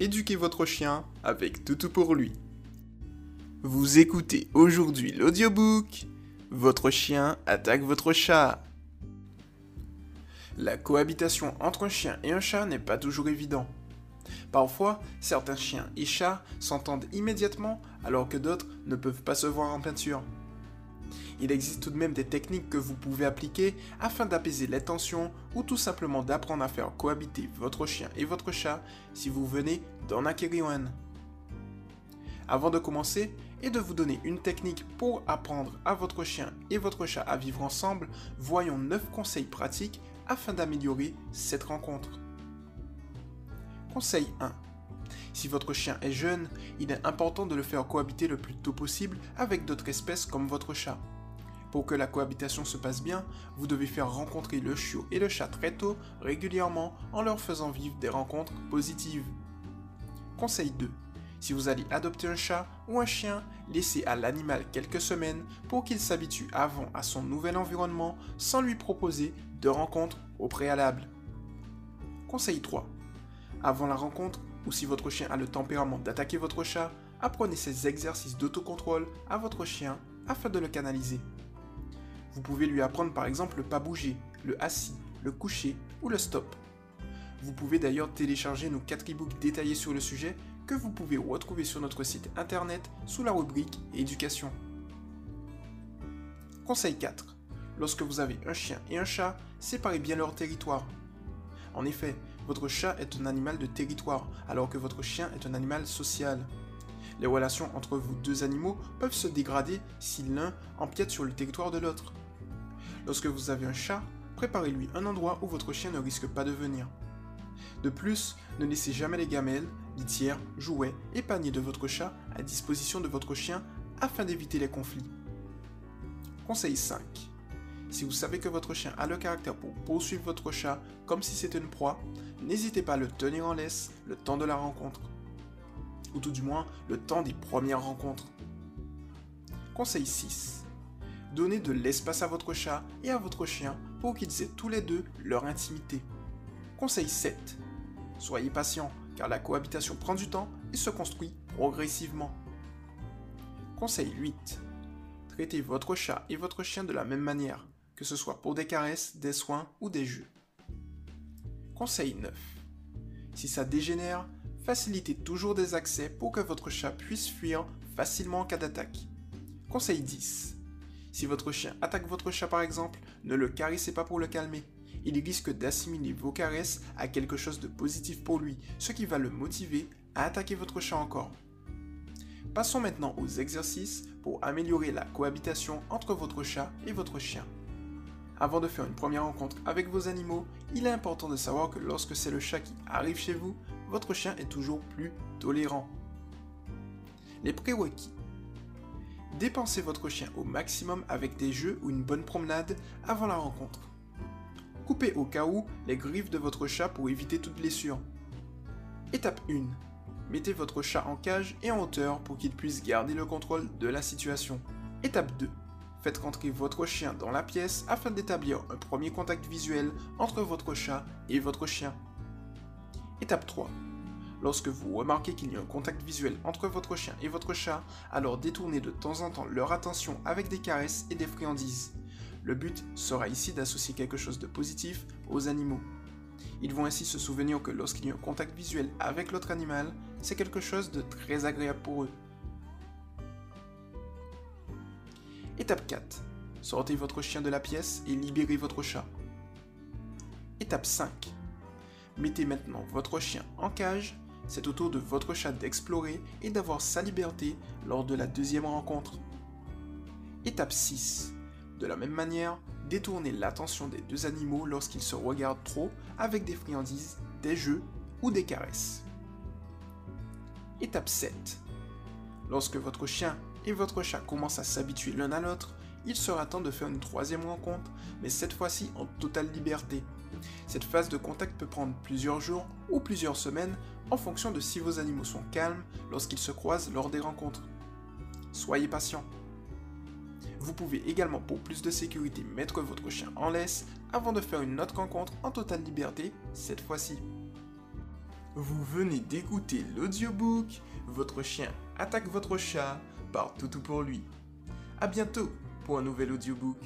éduquez votre chien avec Toutou pour lui. Vous écoutez aujourd'hui l'audiobook Votre chien attaque votre chat. La cohabitation entre un chien et un chat n'est pas toujours évident. Parfois, certains chiens et chats s'entendent immédiatement alors que d'autres ne peuvent pas se voir en peinture. Il existe tout de même des techniques que vous pouvez appliquer afin d'apaiser les tensions ou tout simplement d'apprendre à faire cohabiter votre chien et votre chat si vous venez d'en acquérir un. Avant de commencer et de vous donner une technique pour apprendre à votre chien et votre chat à vivre ensemble, voyons 9 conseils pratiques afin d'améliorer cette rencontre. Conseil 1. Si votre chien est jeune, il est important de le faire cohabiter le plus tôt possible avec d'autres espèces comme votre chat. Pour que la cohabitation se passe bien, vous devez faire rencontrer le chiot et le chat très tôt, régulièrement, en leur faisant vivre des rencontres positives. Conseil 2. Si vous allez adopter un chat ou un chien, laissez à l'animal quelques semaines pour qu'il s'habitue avant à son nouvel environnement sans lui proposer de rencontres au préalable. Conseil 3. Avant la rencontre, ou si votre chien a le tempérament d'attaquer votre chat, apprenez ces exercices d'autocontrôle à votre chien afin de le canaliser. Vous pouvez lui apprendre par exemple le pas bouger, le assis, le coucher ou le stop. Vous pouvez d'ailleurs télécharger nos 4 e-books détaillés sur le sujet que vous pouvez retrouver sur notre site internet sous la rubrique Éducation. Conseil 4. Lorsque vous avez un chien et un chat, séparez bien leur territoire. En effet, votre chat est un animal de territoire, alors que votre chien est un animal social. Les relations entre vous deux animaux peuvent se dégrader si l'un empiète sur le territoire de l'autre. Lorsque vous avez un chat, préparez-lui un endroit où votre chien ne risque pas de venir. De plus, ne laissez jamais les gamelles, litières, jouets et paniers de votre chat à disposition de votre chien afin d'éviter les conflits. Conseil 5. Si vous savez que votre chien a le caractère pour poursuivre votre chat comme si c'était une proie, n'hésitez pas à le tenir en laisse le temps de la rencontre. Ou tout du moins le temps des premières rencontres. Conseil 6 Donnez de l'espace à votre chat et à votre chien pour qu'ils aient tous les deux leur intimité. Conseil 7. Soyez patient car la cohabitation prend du temps et se construit progressivement. Conseil 8. Traitez votre chat et votre chien de la même manière, que ce soit pour des caresses, des soins ou des jeux. Conseil 9. Si ça dégénère, facilitez toujours des accès pour que votre chat puisse fuir facilement en cas d'attaque. Conseil 10. Si votre chien attaque votre chat par exemple, ne le caressez pas pour le calmer. Il risque d'assimiler vos caresses à quelque chose de positif pour lui, ce qui va le motiver à attaquer votre chat encore. Passons maintenant aux exercices pour améliorer la cohabitation entre votre chat et votre chien. Avant de faire une première rencontre avec vos animaux, il est important de savoir que lorsque c'est le chat qui arrive chez vous, votre chien est toujours plus tolérant. Les prérequis Dépensez votre chien au maximum avec des jeux ou une bonne promenade avant la rencontre. Coupez au cas où les griffes de votre chat pour éviter toute blessure. Étape 1. Mettez votre chat en cage et en hauteur pour qu'il puisse garder le contrôle de la situation. Étape 2. Faites rentrer votre chien dans la pièce afin d'établir un premier contact visuel entre votre chat et votre chien. Étape 3. Lorsque vous remarquez qu'il y a un contact visuel entre votre chien et votre chat, alors détournez de temps en temps leur attention avec des caresses et des friandises. Le but sera ici d'associer quelque chose de positif aux animaux. Ils vont ainsi se souvenir que lorsqu'il y a un contact visuel avec l'autre animal, c'est quelque chose de très agréable pour eux. Étape 4. Sortez votre chien de la pièce et libérez votre chat. Étape 5. Mettez maintenant votre chien en cage c'est au tour de votre chat d'explorer et d'avoir sa liberté lors de la deuxième rencontre. Étape 6. De la même manière, détournez l'attention des deux animaux lorsqu'ils se regardent trop avec des friandises, des jeux ou des caresses. Étape 7. Lorsque votre chien et votre chat commencent à s'habituer l'un à l'autre, il sera temps de faire une troisième rencontre, mais cette fois-ci en totale liberté. Cette phase de contact peut prendre plusieurs jours ou plusieurs semaines en fonction de si vos animaux sont calmes lorsqu'ils se croisent lors des rencontres. Soyez patient. Vous pouvez également pour plus de sécurité mettre votre chien en laisse avant de faire une autre rencontre en totale liberté cette fois-ci. Vous venez d'écouter l'audiobook Votre chien attaque votre chat par Toutou pour lui. A bientôt pour un nouvel audiobook.